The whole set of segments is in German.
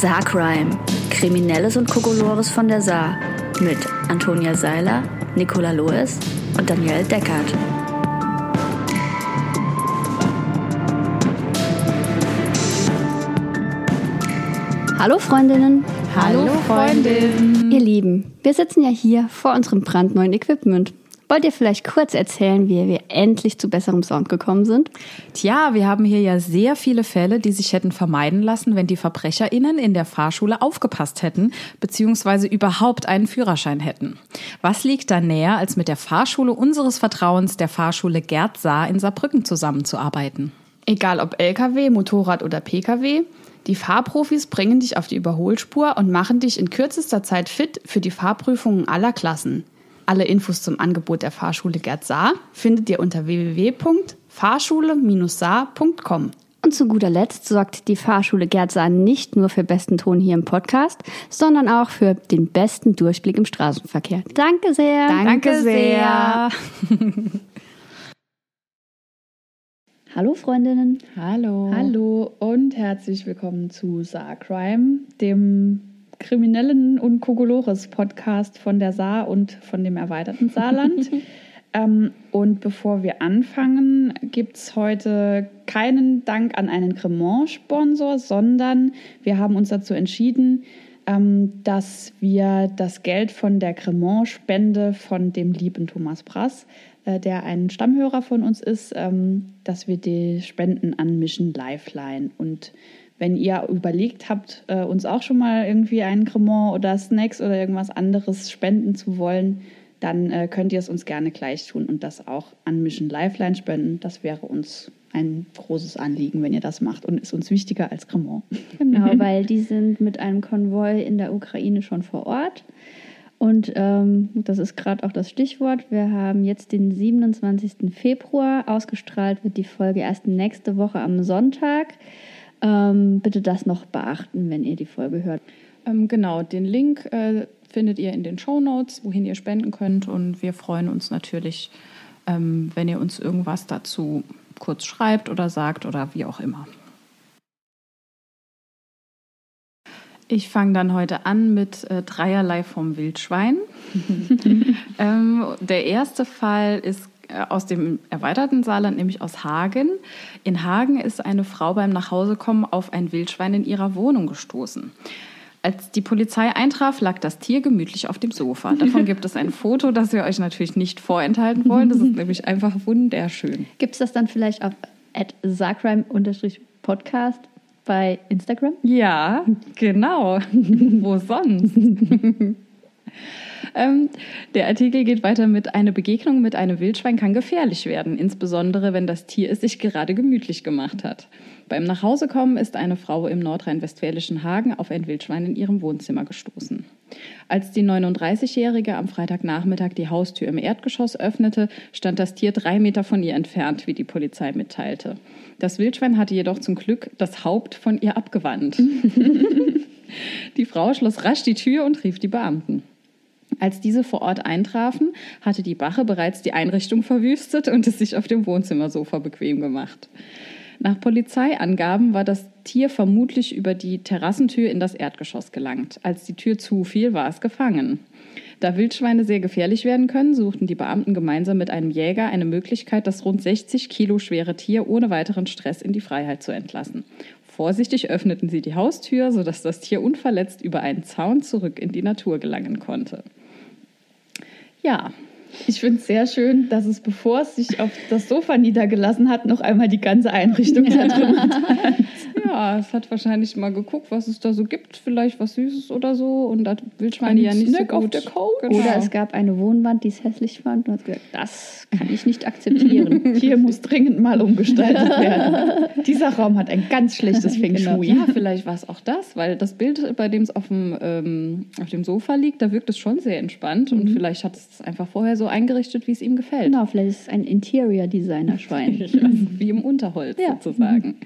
Saarcrime. Kriminelles und Kokolores von der Saar. Mit Antonia Seiler, Nicola Loes und Daniel Deckert. Hallo Freundinnen. Hallo Freundin. Ihr Lieben, wir sitzen ja hier vor unserem brandneuen Equipment. Wollt ihr vielleicht kurz erzählen, wie wir endlich zu besserem Sound gekommen sind? Tja, wir haben hier ja sehr viele Fälle, die sich hätten vermeiden lassen, wenn die VerbrecherInnen in der Fahrschule aufgepasst hätten, beziehungsweise überhaupt einen Führerschein hätten. Was liegt da näher, als mit der Fahrschule unseres Vertrauens, der Fahrschule Gerd Saar in Saarbrücken zusammenzuarbeiten? Egal ob LKW, Motorrad oder PKW, die Fahrprofis bringen dich auf die Überholspur und machen dich in kürzester Zeit fit für die Fahrprüfungen aller Klassen. Alle Infos zum Angebot der Fahrschule Gerd Saar findet ihr unter www.fahrschule-saar.com. Und zu guter Letzt sorgt die Fahrschule Gerd Saar nicht nur für besten Ton hier im Podcast, sondern auch für den besten Durchblick im Straßenverkehr. Danke sehr. Danke, sehr. Hallo Freundinnen. Hallo. Hallo und herzlich willkommen zu Saar Crime, dem kriminellen und Kokolores Podcast von der Saar und von dem erweiterten Saarland. ähm, und bevor wir anfangen, gibt es heute keinen Dank an einen Cremant-Sponsor, sondern wir haben uns dazu entschieden, ähm, dass wir das Geld von der Cremant-Spende von dem lieben Thomas Brass, äh, der ein Stammhörer von uns ist, ähm, dass wir die spenden an Mission Lifeline und wenn ihr überlegt habt, äh, uns auch schon mal irgendwie einen Cremant oder Snacks oder irgendwas anderes spenden zu wollen, dann äh, könnt ihr es uns gerne gleich tun und das auch an Mission Lifeline spenden. Das wäre uns ein großes Anliegen, wenn ihr das macht und ist uns wichtiger als Cremant. Genau, weil die sind mit einem Konvoi in der Ukraine schon vor Ort. Und ähm, das ist gerade auch das Stichwort. Wir haben jetzt den 27. Februar. Ausgestrahlt wird die Folge erst nächste Woche am Sonntag. Ähm, bitte das noch beachten, wenn ihr die Folge hört. Ähm, genau, den Link äh, findet ihr in den Show Notes, wohin ihr spenden könnt. Und wir freuen uns natürlich, ähm, wenn ihr uns irgendwas dazu kurz schreibt oder sagt oder wie auch immer. Ich fange dann heute an mit äh, dreierlei vom Wildschwein. ähm, der erste Fall ist aus dem erweiterten Saarland, nämlich aus Hagen. In Hagen ist eine Frau beim Nachhausekommen auf ein Wildschwein in ihrer Wohnung gestoßen. Als die Polizei eintraf, lag das Tier gemütlich auf dem Sofa. Davon gibt es ein Foto, das wir euch natürlich nicht vorenthalten wollen. Das ist nämlich einfach wunderschön. Gibt es das dann vielleicht auf sacrime-podcast bei Instagram? Ja, genau. Wo sonst? Ähm, der Artikel geht weiter mit, eine Begegnung mit einem Wildschwein kann gefährlich werden, insbesondere wenn das Tier es sich gerade gemütlich gemacht hat. Beim Nachhausekommen ist eine Frau im nordrhein-westfälischen Hagen auf ein Wildschwein in ihrem Wohnzimmer gestoßen. Als die 39-Jährige am Freitagnachmittag die Haustür im Erdgeschoss öffnete, stand das Tier drei Meter von ihr entfernt, wie die Polizei mitteilte. Das Wildschwein hatte jedoch zum Glück das Haupt von ihr abgewandt. die Frau schloss rasch die Tür und rief die Beamten. Als diese vor Ort eintrafen, hatte die Bache bereits die Einrichtung verwüstet und es sich auf dem Wohnzimmersofa bequem gemacht. Nach Polizeiangaben war das Tier vermutlich über die Terrassentür in das Erdgeschoss gelangt. Als die Tür zufiel, war es gefangen. Da Wildschweine sehr gefährlich werden können, suchten die Beamten gemeinsam mit einem Jäger eine Möglichkeit, das rund 60 Kilo schwere Tier ohne weiteren Stress in die Freiheit zu entlassen. Vorsichtig öffneten sie die Haustür, sodass das Tier unverletzt über einen Zaun zurück in die Natur gelangen konnte. Ja, ich finde es sehr schön, dass es, bevor es sich auf das Sofa niedergelassen hat, noch einmal die ganze Einrichtung zertrümmert hat. Ja, es hat wahrscheinlich mal geguckt, was es da so gibt, vielleicht was Süßes oder so. Und da Wildschweine ja nicht Snack so gut. Genau. Oder es gab eine Wohnwand, die es hässlich fand und hat gesagt, das kann ich nicht akzeptieren. Hier muss dringend mal umgestaltet werden. Dieser Raum hat ein ganz schlechtes Feng genau. Shui. Genau. Ja, vielleicht war es auch das, weil das Bild, bei dem es auf dem, ähm, auf dem Sofa liegt, da wirkt es schon sehr entspannt mhm. und vielleicht hat es einfach vorher so eingerichtet, wie es ihm gefällt. Genau, vielleicht ist es ein Interior-Designer-Schwein. wie im Unterholz ja. sozusagen. Mhm.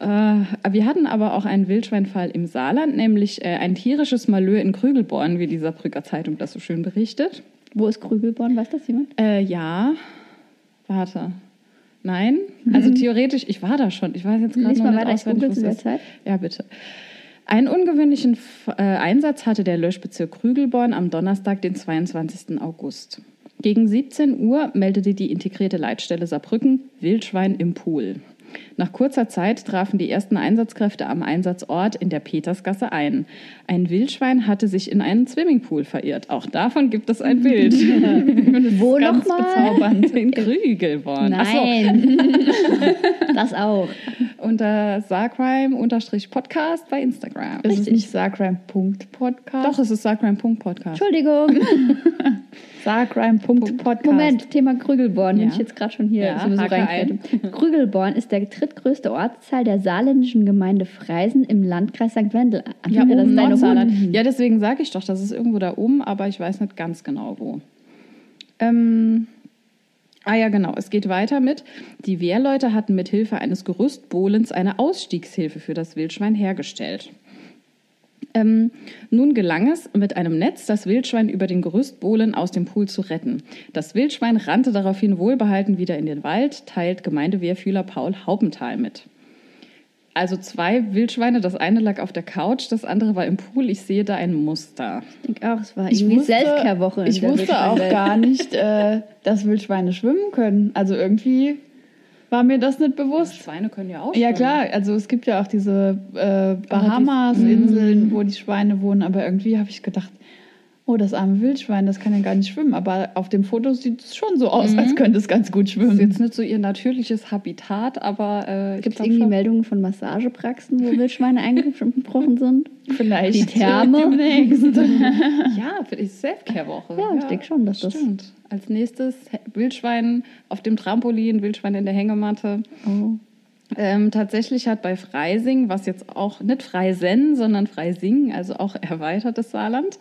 Äh, wir hatten aber auch einen Wildschweinfall im Saarland, nämlich äh, ein tierisches Malheur in Krügelborn, wie die Saarbrücker Zeitung das so schön berichtet. Wo ist Krügelborn? Weiß das jemand? Äh, ja. Warte. Nein? Also theoretisch, ich war da schon. Ich weiß jetzt gerade noch mal nicht weiter, auswendig, ich der Zeit. Ja, bitte. Einen ungewöhnlichen äh, Einsatz hatte der Löschbezirk Krügelborn am Donnerstag, den 22. August. Gegen 17 Uhr meldete die integrierte Leitstelle Saarbrücken Wildschwein im Pool. Nach kurzer Zeit trafen die ersten Einsatzkräfte am Einsatzort in der Petersgasse ein. Ein Wildschwein hatte sich in einen Swimmingpool verirrt. Auch davon gibt es ein Bild. Wo nochmal? bezaubernd. in Krügelborn. So, Nein. das auch. unter Sarcrime-Podcast bei Instagram. Es ist nicht Sarcrime.podcast. Doch, es ist Sarcrime.podcast. Entschuldigung. Sarcrime.podcast. Moment, Thema Krügelborn, Ja. ich jetzt gerade schon hier Ja, sowieso. Krügelborn ist der drittgrößte Ortsteil der saarländischen Gemeinde Freisen im Landkreis St. Wendel. Ja, das oben ist Nordsaarland. Hut. Ja, deswegen sage ich doch, das ist irgendwo da oben, aber ich weiß nicht ganz genau wo. Ähm, ah ja, genau. Es geht weiter mit, die Wehrleute hatten mit Hilfe eines Gerüstbohlens eine Ausstiegshilfe für das Wildschwein hergestellt. Ähm, nun gelang es, mit einem Netz das Wildschwein über den Gerüstbohlen aus dem Pool zu retten. Das Wildschwein rannte daraufhin wohlbehalten wieder in den Wald, teilt Gemeindewehrfühler Paul Haupenthal mit. Also zwei Wildschweine, das eine lag auf der Couch, das andere war im Pool. Ich sehe da ein Muster. Ich denke auch, es war Ich irgendwie wusste- Selfcare-Woche. Ich wusste auch gar nicht, äh, dass Wildschweine schwimmen können. Also irgendwie war mir das nicht bewusst. Schweine können ja auch Ja schwimmen. klar, also es gibt ja auch diese äh, Bahamas-Inseln, Mhm. wo die Schweine wohnen, aber irgendwie habe ich gedacht, oh, das arme Wildschwein, das kann ja gar nicht schwimmen. Aber auf dem Foto sieht es schon so aus, als könnte es ganz gut Das ist schwimmen. jetzt nicht so ihr natürliches Habitat, aber äh, Gibt es irgendwie schon. Meldungen von Massagepraxen, wo Wildschweine eingebrochen sind? Vielleicht Die Therme. Ja, für die Selfcare-Woche. Ja, ich denke schon, dass das- Stimmt. Als nächstes Wildschwein auf dem Trampolin, Wildschwein in der Hängematte. Oh. Ähm, tatsächlich hat bei Freising, was jetzt auch nicht Freisen, sondern Freising, also auch erweitertes Saarland,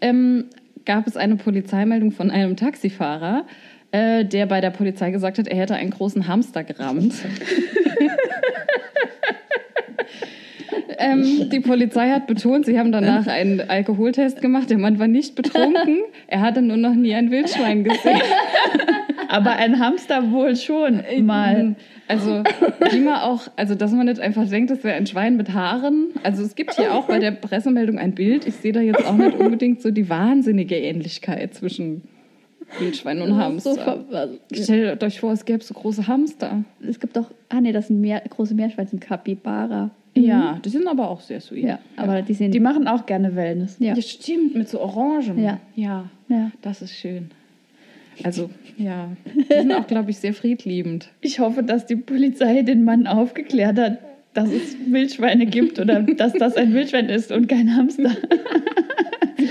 ähm, gab es eine Polizeimeldung von einem Taxifahrer, äh, der bei der Polizei gesagt hat, er hätte einen großen Hamster gerammt. ähm, die Polizei hat betont, sie haben danach einen Alkoholtest gemacht. Der Mann war nicht betrunken. Er hatte nur noch nie ein Wildschwein gesehen. Aber ein Hamster wohl schon mal. Also, wie man auch, also, dass man nicht einfach denkt, das wäre ein Schwein mit Haaren. Also, es gibt hier auch bei der Pressemeldung ein Bild. Ich sehe da jetzt auch nicht unbedingt so die wahnsinnige Ähnlichkeit zwischen Wildschwein und So Hamster. also, Stellt euch vor, es gäbe so große Hamster. es gibt doch, ah nee, das sind mehr, große Meerschweinchen, Capybara. Ja, die sind aber auch sehr sweet. Ja, aber die sehen Die machen auch gerne Wellness. ja. Ja, stimmt, mit so Orangen. Ja. ja. Ja. Das ist schön. Also, ja. Die sind auch, glaube ich, sehr friedliebend. Ich hoffe, dass die Polizei den Mann aufgeklärt hat, dass es Wildschweine gibt oder dass das ein Wildschwein ist und kein Hamster.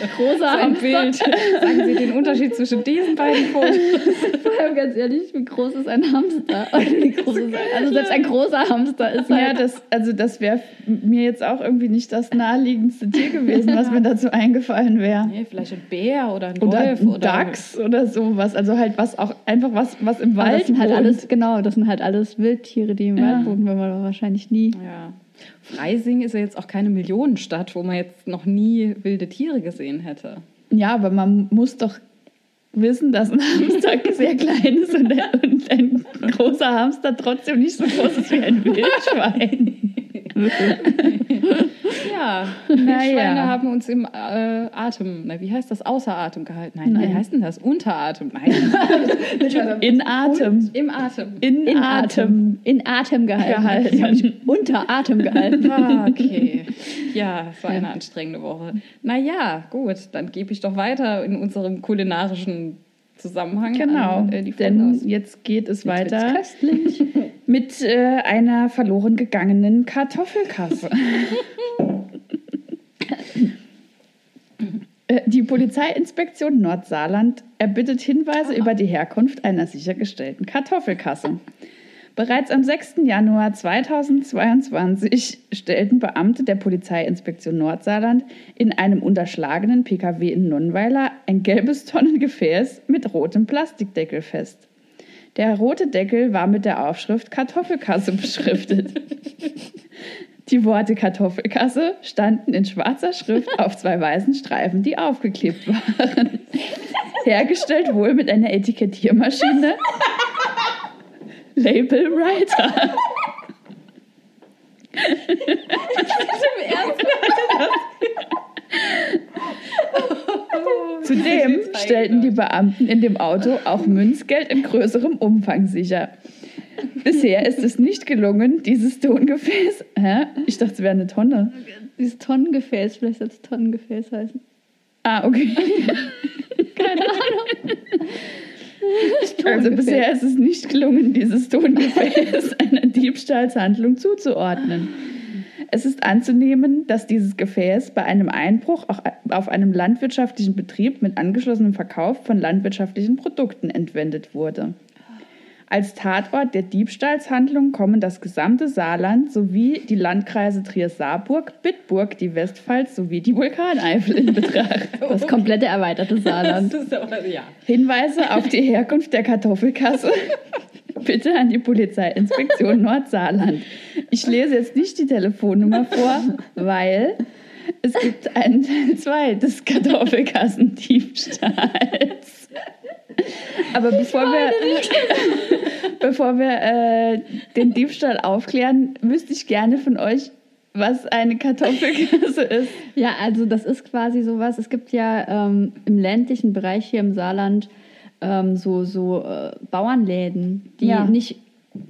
großer Ein Bild. Sagen Sie den Unterschied zwischen diesen beiden Fotos. Vor allem ganz ehrlich, wie groß ist ein Hamster? Groß ist ein, also selbst ein großer Hamster ist halt. Ja, das, also das wäre mir jetzt auch irgendwie nicht das naheliegendste Tier gewesen, was mir dazu eingefallen wäre. Nee, vielleicht ein Bär oder ein Oder Wolf ein oder Dachs oder sowas. Also halt was auch einfach was, was im Aber Wald das sind halt wohnt. alles, genau, das sind halt alles Wildtiere, die im Ja. Wald wohnen, wenn man wahrscheinlich nie. Ja. Freising ist ja jetzt auch keine Millionenstadt, wo man jetzt noch nie wilde Tiere gesehen hätte. Ja, aber man muss doch wissen, dass ein Hamster sehr klein ist und ein, und ein großer Hamster trotzdem nicht so groß ist wie ein Wildschwein. Ja, Naja. Wildschweine haben uns im äh, Atem, na, wie heißt das, außer Atem gehalten? Nein, wie Nein. heißt denn das? Unter Atem. Nein, In Atem. im Atem. In, In Atem. Atem. In Atem gehalten. Gehalten. Unter Atem gehalten. Ah, okay. Ja, es war eine anstrengende Woche. Naja, gut, dann gebe ich doch weiter in unserem kulinarischen Zusammenhang. Genau, An, äh, die denn aus. jetzt geht es Jetzt weiter köstlich. mit äh, einer verloren gegangenen Kartoffelkasse. Äh, Die Polizeiinspektion Nordsaarland erbittet Hinweise über die Herkunft einer sichergestellten Kartoffelkasse. Bereits am 6. Januar 2022 stellten Beamte der Polizeiinspektion Nordsaarland in einem unterschlagenen Pkw in Nonnweiler ein gelbes Tonnengefäß mit rotem Plastikdeckel fest. Der rote Deckel war mit der Aufschrift Kartoffelkasse beschriftet. Die Worte Kartoffelkasse standen in schwarzer Schrift auf zwei weißen Streifen, die aufgeklebt waren. Hergestellt wohl mit einer Etikettiermaschine. Label Writer. Zudem stellten die Beamten in dem Auto auch Münzgeld in größerem Umfang sicher. Bisher ist es nicht gelungen, dieses Tongefäß. Hä? Ich dachte, es wäre eine Tonne. Dieses Tonnengefäß, vielleicht soll es Tonnengefäß heißen. Ah, okay. Keine Ahnung. Also bisher ist es nicht gelungen, dieses Tongefäß einer Diebstahlshandlung zuzuordnen. Es ist anzunehmen, dass dieses Gefäß bei einem Einbruch auch auf einem landwirtschaftlichen Betrieb mit angeschlossenem Verkauf von landwirtschaftlichen Produkten entwendet wurde. Als Tatort der Diebstahlshandlung kommen das gesamte Saarland sowie die Landkreise Trier-Saarburg, Bitburg, die Westpfalz sowie die Vulkaneifel in Betracht. Das komplette erweiterte Saarland. Aber, ja. Hinweise auf die Herkunft der Kartoffelkasse bitte an die Polizeiinspektion Nordsaarland. Ich lese jetzt nicht die Telefonnummer vor, weil es gibt einen Teil 2 des Kartoffelkassendiebstahls. Aber bevor wir, bevor wir äh, den Diebstahl aufklären, wüsste ich gerne von euch, was eine Kartoffelkasse ist. Ja, also das ist quasi sowas. Es gibt ja ähm, im ländlichen Bereich hier im Saarland ähm, so, so äh, Bauernläden, die Ja. nicht,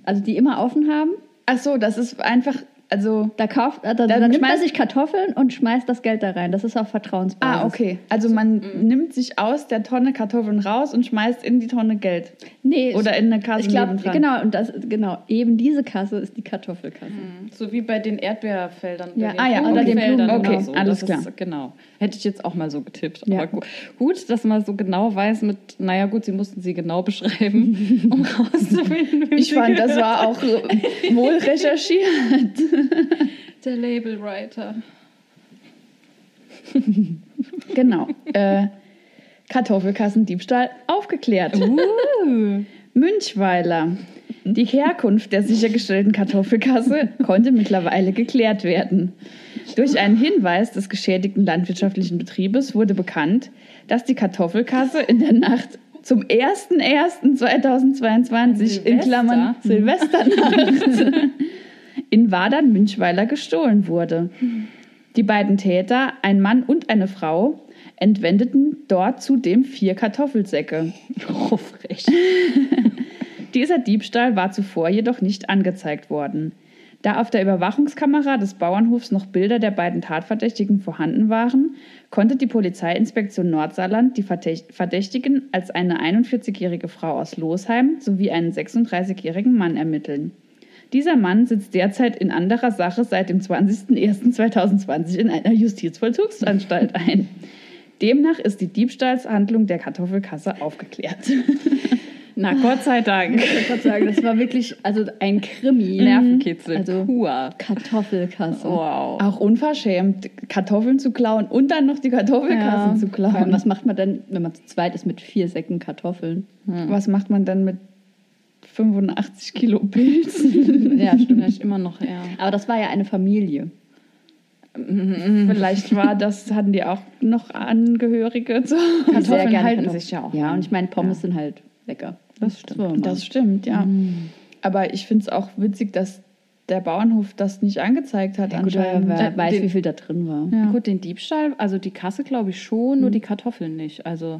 also die immer offen haben. Ach so, das ist einfach, also Da kauft, Da dann nimmt schmeißt man- sich Kartoffeln und schmeißt das Geld da rein. Das ist auf Vertrauensbasis. Ah, okay. Also man nimmt sich aus der Tonne Kartoffeln raus und schmeißt in die Tonne Geld. Nee, Oder in eine Kasse ich glaube, genau, und das, genau, eben diese Kasse ist die Kartoffelkasse. So wie bei den Erdbeerfeldern. Ja, bei den ah ja, Blumenfeldern oder den Blumen- oder okay, so. alles das klar. Ist, genau. Hätte ich jetzt auch mal so getippt. Ja. Aber gu gut, dass man so genau weiß mit, naja gut, sie mussten sie genau beschreiben, um rauszufinden, Ich fand, das war auch wohl recherchiert. der Labelwriter. Genau. Äh, Kartoffelkassendiebstahl aufgeklärt. Münchweiler. Die Herkunft der sichergestellten Kartoffelkasse konnte mittlerweile geklärt werden. Durch einen Hinweis des geschädigten landwirtschaftlichen Betriebes wurde bekannt, dass die Kartoffelkasse in der Nacht zum 01.01.2022 in Klammern Silvesternacht in Wadern-Münchweiler gestohlen wurde. Die beiden Täter, ein Mann und eine Frau, entwendeten dort zudem vier Kartoffelsäcke. Oh, frech. Dieser Diebstahl war zuvor jedoch nicht angezeigt worden. Da auf der Überwachungskamera des Bauernhofs noch Bilder der beiden Tatverdächtigen vorhanden waren, konnte die Polizeiinspektion Nordsaarland die Verdächt- Verdächtigen als eine 41-jährige Frau aus Losheim sowie einen 36-jährigen Mann ermitteln. Dieser Mann sitzt derzeit in anderer Sache seit dem 20.01.2020 in einer Justizvollzugsanstalt ein. Demnach ist die Diebstahlshandlung der Kartoffelkasse aufgeklärt. Na, Gott sei Dank. Gerade sagen, das war wirklich also ein Krimi. Nervenkitzel Also pur. Kartoffelkasse. Wow. Auch unverschämt, Kartoffeln zu klauen und dann noch die Kartoffelkassen zu Vor allem, klauen. was macht man denn, wenn man zu zweit ist mit vier Säcken Kartoffeln? Was macht man dann mit 85 Kilo Pilzen? Ja, stimmt. Vielleicht immer noch, ja. Aber das war ja eine Familie. Vielleicht war das, hatten die auch noch Angehörige zu Kartoffeln halten sich ja auch Ja, und ich meine, Pommes sind halt lecker. Das stimmt. So, Das stimmt, ja. Aber ich finde es auch witzig, dass der Bauernhof das nicht angezeigt hat ja, gut, anscheinend. wer Äh, weiß, den- wie viel da drin war. Ja. Gut, den Diebstahl, also die Kasse glaube ich schon, nur die Kartoffeln nicht. Also,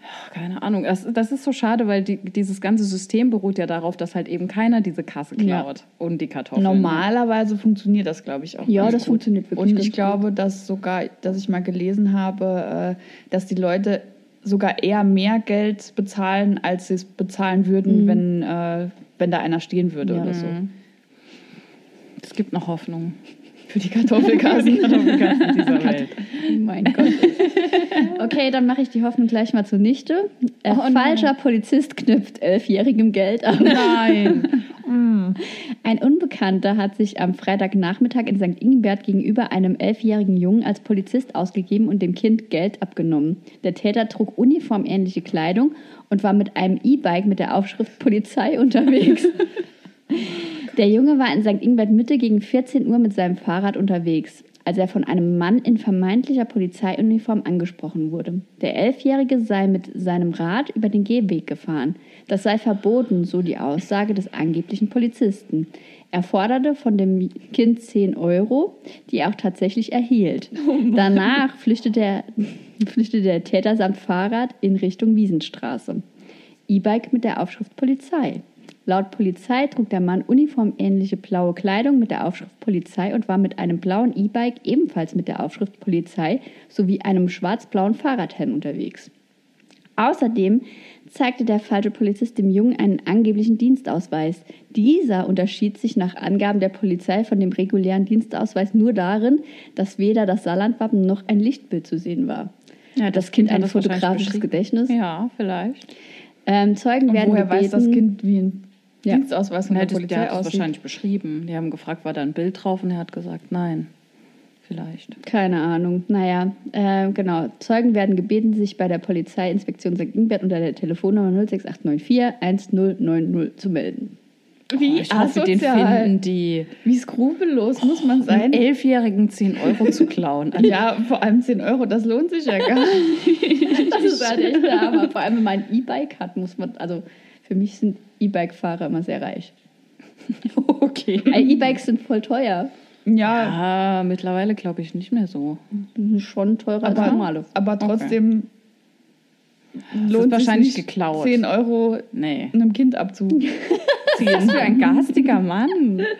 ja, keine Ahnung. Das, das ist so schade, weil die, dieses ganze System beruht ja darauf, dass halt eben keiner diese Kasse Ja. klaut und die Kartoffeln. Normalerweise funktioniert das, glaube ich, auch. Ja, das gut. funktioniert wirklich Und ganz ich glaube, dass sogar, dass ich mal gelesen habe, äh, dass die Leute sogar eher mehr Geld bezahlen, als sie es bezahlen würden, wenn, äh, wenn da einer stehen würde Ja. oder so. Es gibt noch Hoffnung. Für die Kartoffelkassen. Kartoffelkassen dieser Welt. Oh mein Gott. Okay, dann mache ich die Hoffnung gleich mal zunichte. Äh, Oh nein. falscher Polizist knüpft elfjährigem Geld ab. Nein. Ein Unbekannter hat sich am Freitagnachmittag in St. Ingbert gegenüber einem elfjährigen Jungen als Polizist ausgegeben und dem Kind Geld abgenommen. Der Täter trug uniformähnliche Kleidung und war mit einem E-Bike mit der Aufschrift Polizei unterwegs. Der Junge war in St. Ingbert Mitte gegen 14 Uhr mit seinem Fahrrad unterwegs, als er von einem Mann in vermeintlicher Polizeiuniform angesprochen wurde. Der Elfjährige sei mit seinem Rad über den Gehweg gefahren. Das sei verboten, so die Aussage des angeblichen Polizisten. Er forderte von dem Kind 10 Euro, die er auch tatsächlich erhielt. Danach flüchtete er, flüchtete der Täter samt Fahrrad in Richtung Wiesenstraße. E-Bike mit der Aufschrift Polizei. Laut Polizei trug der Mann uniformähnliche blaue Kleidung mit der Aufschrift Polizei und war mit einem blauen E-Bike ebenfalls mit der Aufschrift Polizei sowie einem schwarz-blauen Fahrradhelm unterwegs. Außerdem zeigte der falsche Polizist dem Jungen einen angeblichen Dienstausweis. Dieser unterschied sich nach Angaben der Polizei von dem regulären Dienstausweis nur darin, dass weder das Saarlandwappen noch ein Lichtbild zu sehen war. Ja, das Kind hat ein das fotografisches. Gedächtnis. Ja, vielleicht. Ähm, Zeugen Und werden woher gebeten, weiß das Kind, wie ein Ja. Dienstausweis Ja, der das, der Polizei hat aussieht? wahrscheinlich beschrieben. Die haben gefragt, war da ein Bild drauf? Und er hat gesagt, nein. Vielleicht. Keine Ahnung. Naja, äh, genau. Zeugen werden gebeten, sich bei der Polizeiinspektion St. Ingbert unter der Telefonnummer 06894 1090 zu melden. Wie Oh, ich hoffe, den finden die, Wie skrupellos muss man sein? Elfjährigen 10 Euro zu klauen. Also, Ja, vor allem 10 Euro, das lohnt sich ja gar nicht. Das ist halt echt der Hammer. Vor allem, wenn man ein E-Bike hat, muss man, also für mich sind E-Bike-Fahrer immer sehr reich. okay. E-Bikes sind voll teuer. Ja, Ah, mittlerweile glaube ich nicht mehr so. Schon teurer als aber, normale. aber trotzdem ist lohnt sich wahrscheinlich nicht, geklaut. 10 Euro Nee. einem Kind abzuziehen. Was für ein garstiger Mann.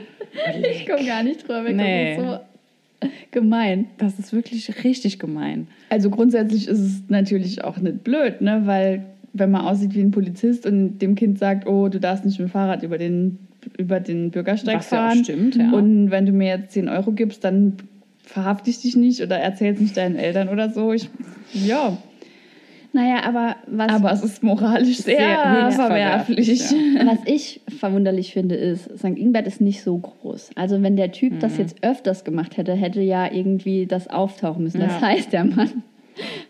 Ich komme gar nicht drüber weg. Nee. Das ist so gemein. Das ist wirklich richtig gemein. Also grundsätzlich ist es natürlich auch nicht blöd, ne? weil wenn man aussieht wie ein Polizist und dem Kind sagt, oh, du darfst nicht mit dem Fahrrad über den, über den Bürgersteig Was ja auch fahren. stimmt, ja. Und wenn du mir jetzt 10 Euro gibst, dann verhafte ich dich nicht oder erzähl's nicht deinen Eltern oder so. Ich, ja, Naja, aber was, aber es ist moralisch sehr, Sehr verwerflich. verwerflich, was ich verwunderlich finde, ist, St. Ingbert ist nicht so groß. Also wenn der Typ Mhm. das jetzt öfters gemacht hätte, hätte ja irgendwie das auftauchen müssen. Das Ja. heißt, der Mann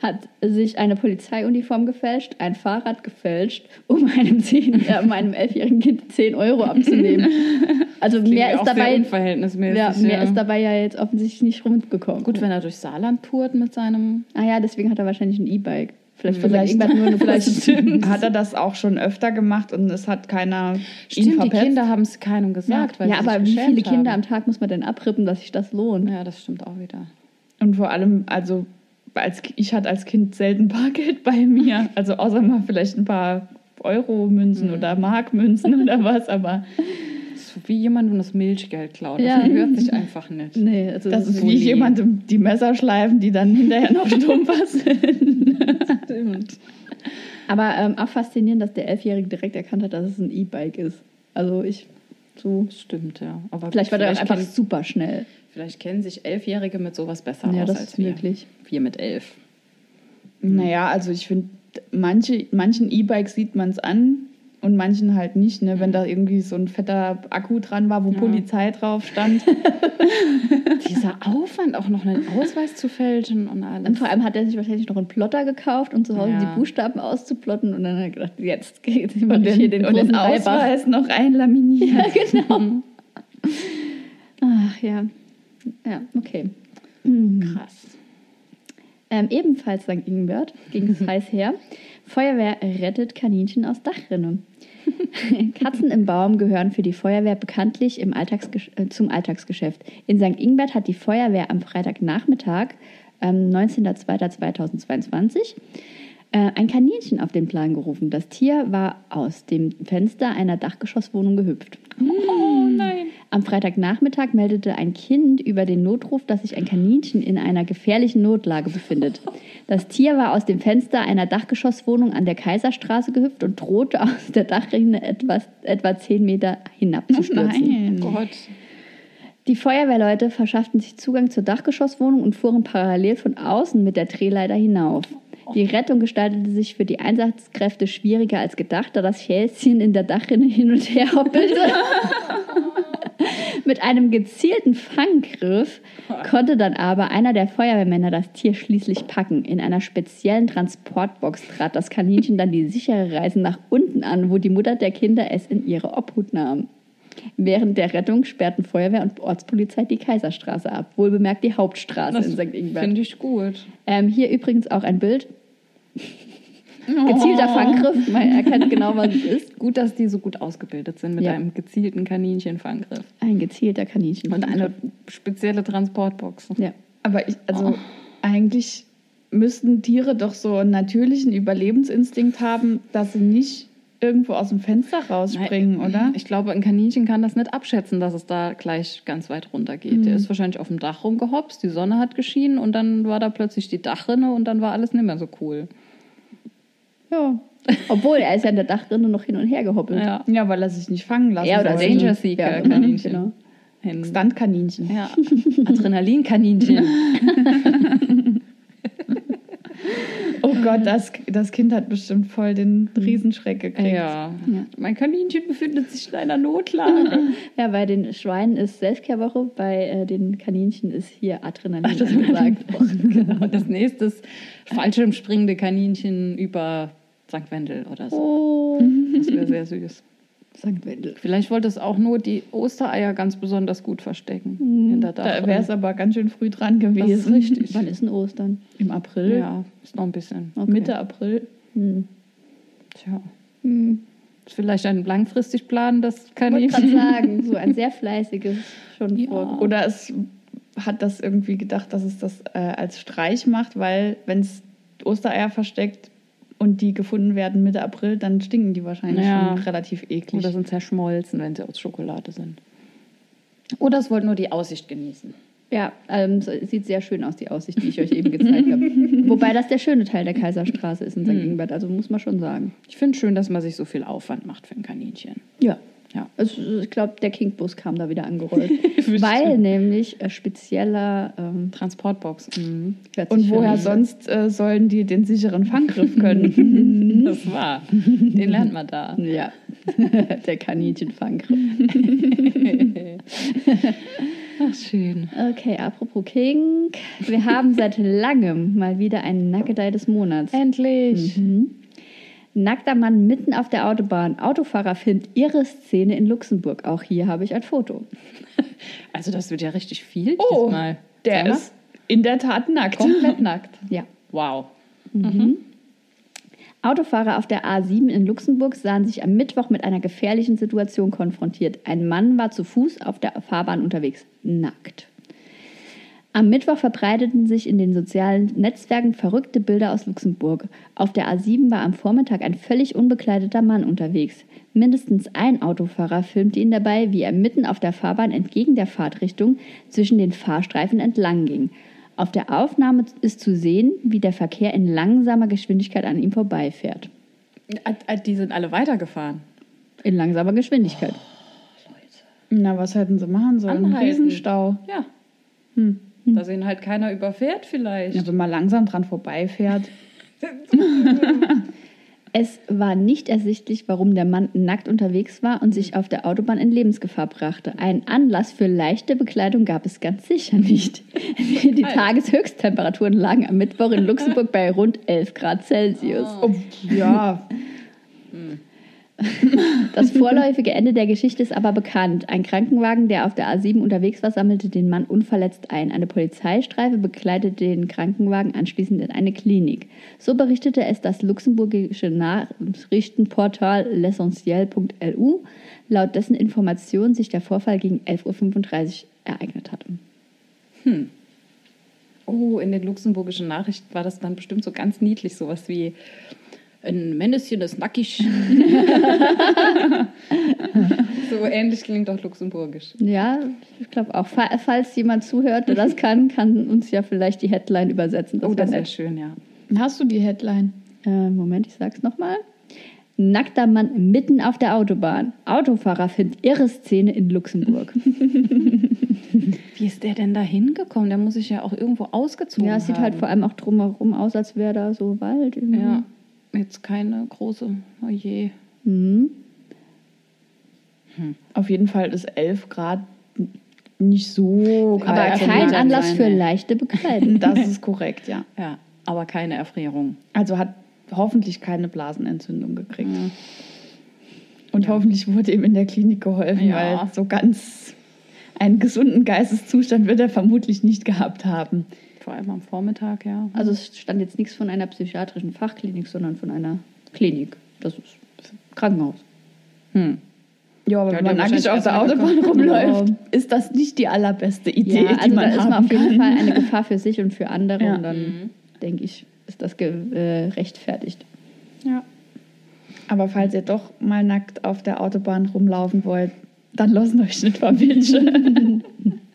hat sich eine Polizeiuniform gefälscht, ein Fahrrad gefälscht, um einem, zehn, äh, um einem elfjährigen Kind 10 Euro abzunehmen. Also mehr auch ist sehr dabei, unverhältnismäßig. ja, mehr ja. ist dabei ja jetzt offensichtlich nicht rumgekommen. Gut, wenn er durch Saarland tourt mit seinem. Ah ja, deswegen hat er wahrscheinlich ein E-Bike. Vielleicht, Vielleicht- vielleicht nur eine Vielleicht hat er das auch schon öfter gemacht und es hat keiner ihn Stimmt, die. Kinder haben es keinem gesagt. Weil Ja, sie sich aber wie viele Kinder haben. am Tag muss man denn abrippen, dass sich das lohnt? Ja, das stimmt auch wieder. Und vor allem, also als, ich hatte als Kind selten Bargeld bei mir. Also außer mal vielleicht ein paar Euro-Münzen oder Markmünzen oder was, aber Das ist wie jemand, wenn das Milchgeld klaut. Ja. Das gehört sich einfach nicht. Nee, also das ist wohl wie nie. jemandem die Messer schleifen, die dann hinterher noch stumpfer sind. Stimmt. Aber ähm, auch faszinierend, dass der Elfjährige direkt erkannt hat, dass es ein E-Bike ist. Also ich so. Das stimmt, ja. Aber Vielleicht war der einfach super schnell. Vielleicht kennen sich Elfjährige mit sowas besser Ja, aus das als ist wir. möglich. Wir mit elf. Naja, also ich finde, manche, manchen E-Bikes sieht man es an und manchen halt nicht. Ne? Wenn da irgendwie so ein fetter Akku dran war, wo Ja. Polizei drauf stand. Dieser Aufwand, auch noch einen Ausweis zu fälschen und alles. Und vor allem hat er sich wahrscheinlich noch einen Plotter gekauft, um zu Hause Ja. die Buchstaben auszuplotten. Und dann hat er gedacht, jetzt geht es und den, hier den und den. Ausweis noch einlaminiert. genau. Ach ja. Ja, okay. Mhm. Krass. Ähm, ebenfalls St. Ingbert ging es heiß her. Feuerwehr rettet Kaninchen aus Dachrinne. Katzen im Baum gehören für die Feuerwehr bekanntlich Alltagsgesch äh, zum Alltagsgeschäft. In St. Ingbert hat die Feuerwehr am Freitagnachmittag, ähm, 19.02.2022, äh, ein Kaninchen auf den Plan gerufen. Das Tier war aus dem Fenster einer Dachgeschosswohnung gehüpft. Oh nein. Am Freitagnachmittag meldete ein Kind über den Notruf, dass sich ein Kaninchen in einer gefährlichen Notlage befindet. Das Tier war aus dem Fenster einer Dachgeschosswohnung an der Kaiserstraße gehüpft und drohte aus der Dachrinne etwas, etwa 10 Meter hinabzustürzen. Gott. Die Feuerwehrleute verschafften sich Zugang zur Dachgeschosswohnung und fuhren parallel von außen mit der Drehleiter hinauf. Die Rettung gestaltete sich für die Einsatzkräfte schwieriger als gedacht, da das Häschen in der Dachrinne hin und her hoppelte. Mit einem gezielten Fanggriff konnte dann aber einer der Feuerwehrmänner das Tier schließlich packen. In einer speziellen Transportbox trat das Kaninchen dann die sichere Reise nach unten an, wo die Mutter der Kinder es in ihre Obhut nahm. Während der Rettung sperrten Feuerwehr und Ortspolizei die Kaiserstraße ab. Wohlbemerkt die Hauptstraße Das in St. Ingbert. Finde ich gut. Ähm, hier übrigens auch ein Bild. Gezielter Fanggriff. Man erkennt genau, was es ist. Gut, dass die so gut ausgebildet sind mit Ja. einem gezielten Kaninchenfanggriff. Ein gezielter Kaninchen. Und eine spezielle Transportbox. Ja. Aber ich, also eigentlich müssten Tiere doch so einen natürlichen Überlebensinstinkt haben, dass sie nicht irgendwo aus dem Fenster rausspringen, Nein, oder? Ich glaube, ein Kaninchen kann das nicht abschätzen, dass es da gleich ganz weit runter geht. Der ist wahrscheinlich auf dem Dach rumgehopst, die Sonne hat geschienen und dann war da plötzlich die Dachrinne und dann war alles nicht mehr so cool. Ja. Obwohl, er ist ja in der Dachrinne noch hin und her gehoppelt. Ja. Ja, weil er sich nicht fangen lassen Er oder wollte. Danger Seeker Ja, Kaninchen. genau. Hin. Stuntkaninchen. Ja. Adrenalinkaninchen. Oh Gott, das, das Kind hat bestimmt voll den Riesenschreck gekriegt. ja. Mein Kaninchen befindet sich in einer Notlage. Ja, bei den Schweinen ist Selbstkehrwoche, bei äh, den Kaninchen ist hier Adrenalin angesagt. genau. Das nächste ist fallschirmspringende Kaninchen über St. Wendel oder so. Oh, Das wäre sehr süß. St. Wendel. Vielleicht wollte es auch nur die Ostereier ganz besonders gut verstecken. In der Da wäre es aber ganz schön früh dran Das ist gewesen. richtig. Wann ist denn Ostern? Im April, Ja, ist noch ein bisschen. Okay. Mitte April. Hm. Tja. Hm. Ist vielleicht ein langfristig Plan, das Ich wollte gerade Kaninchen. sagen, so ein sehr fleißiges schon Ja. vor. Oder es hat das irgendwie gedacht, dass es das äh, als Streich macht, weil wenn es Ostereier versteckt und die gefunden werden Mitte April, dann stinken die wahrscheinlich Ja. schon relativ eklig. Oder sind zerschmolzen, wenn sie aus Schokolade sind. Oder es wollte nur die Aussicht genießen. Ja, ähm, es sieht sehr schön aus, die Aussicht, die ich euch eben gezeigt habe. Wobei das der schöne Teil der Kaiserstraße ist in St. Hm. Ingbert, also muss man schon sagen. Ich finde schön, dass man sich so viel Aufwand macht für ein Kaninchen. Ja. Ja. Also, ich glaube, der Kingbus kam da wieder angerollt. weil nämlich äh, spezieller. Ähm, Transportbox. Mhm. und woher sonst äh, sollen die den sicheren Fanggriff können? Das war. Den lernt man da. Ja, der Kaninchenfanggriff. Ach, schön. Okay, apropos King. Wir haben seit langem mal wieder einen Nackedei des Monats. Endlich. Mhm. Nackter Mann mitten auf der Autobahn. Autofahrer filmt ihre Szene in Luxemburg. Auch hier habe ich ein Foto. Also, das wird ja richtig viel Oh, diesmal. der Sag mal. ist in der Tat nackt. komplett nackt. Ja. Wow. Autofahrer auf der A7 in Luxemburg sahen sich am Mittwoch mit einer gefährlichen Situation konfrontiert. Ein Mann war zu Fuß auf der Fahrbahn unterwegs, nackt. Am Mittwoch verbreiteten sich in den sozialen Netzwerken verrückte Bilder aus Luxemburg. Auf der A7 war am Vormittag ein völlig unbekleideter Mann unterwegs. Mindestens ein Autofahrer filmte ihn dabei, wie er mitten auf der Fahrbahn entgegen der Fahrtrichtung zwischen den Fahrstreifen entlang ging. Auf der Aufnahme ist zu sehen, wie der Verkehr in langsamer Geschwindigkeit an ihm vorbeifährt. Äh, Die sind alle weitergefahren. In langsamer Geschwindigkeit. Na, was hätten sie machen sollen? Ein Anhalten. Riesenstau. Ja. Hm. Da ihn halt keiner überfährt, vielleicht. Ja, wenn man langsam dran vorbeifährt. Es war nicht ersichtlich, warum der Mann nackt unterwegs war und sich auf der Autobahn in Lebensgefahr brachte. Einen Anlass für leichte Bekleidung gab es ganz sicher nicht. Die. Tageshöchsttemperaturen lagen am Mittwoch in Luxemburg bei rund 11 Grad Celsius. Oh, ja, Das vorläufige Ende der Geschichte ist aber bekannt. Ein Krankenwagen, der auf der A7 unterwegs war, sammelte den Mann unverletzt ein. Eine Polizeistreife begleitete den Krankenwagen anschließend in eine Klinik. So berichtete es das luxemburgische Nachrichtenportal l'essentiel.lu, laut dessen Informationen sich der Vorfall gegen 11.35 Uhr ereignet hatte. Oh, in den luxemburgischen Nachrichten war das dann bestimmt so ganz niedlich, sowas wie ein Männchen ist nackig. so ähnlich klingt auch luxemburgisch. Ja, ich glaube auch. Fa- Falls jemand zuhört, der das kann, kann uns ja vielleicht die Headline übersetzen. oh, wär das wäre schön, ja. hast du die Headline? Äh, Moment, ich sag's nochmal. Nackter Mann mitten auf der Autobahn. Autofahrer findet irre Szene in Luxemburg. Wie ist der denn da hingekommen? Der muss sich ja auch irgendwo ausgezogen ja, es sieht haben. halt vor allem auch drumherum aus, als wäre da so Wald. irgendwie. Ja, jetzt keine große. Oh je. Mhm. Auf jeden Fall ist 11 Grad nicht so Aber kalt. kein kann Anlass sein, für leichte Bekleidung. Das ist korrekt, ja. Ja, aber keine Erfrierung. Also hat hoffentlich keine Blasenentzündung gekriegt. Und hoffentlich wurde ihm in der Klinik geholfen, Ja. weil so ganz einen gesunden Geisteszustand wird er vermutlich nicht gehabt haben. Vor allem am Vormittag, ja. Also es stand jetzt nichts von einer psychiatrischen Fachklinik, sondern von einer Klinik. Das ist Krankenhaus. Hm. Ja, aber Ja, wenn man nackig auf der Autobahn rumläuft, ist das nicht die allerbeste Idee, Ja, die also man da ist man auf jeden kann. Fall eine Gefahr für sich und für andere. Ja. Und dann, denke ich, ist das gerechtfertigt. Ja. Aber falls ihr doch mal nackt auf der Autobahn rumlaufen wollt, dann lassen euch nicht verwischen.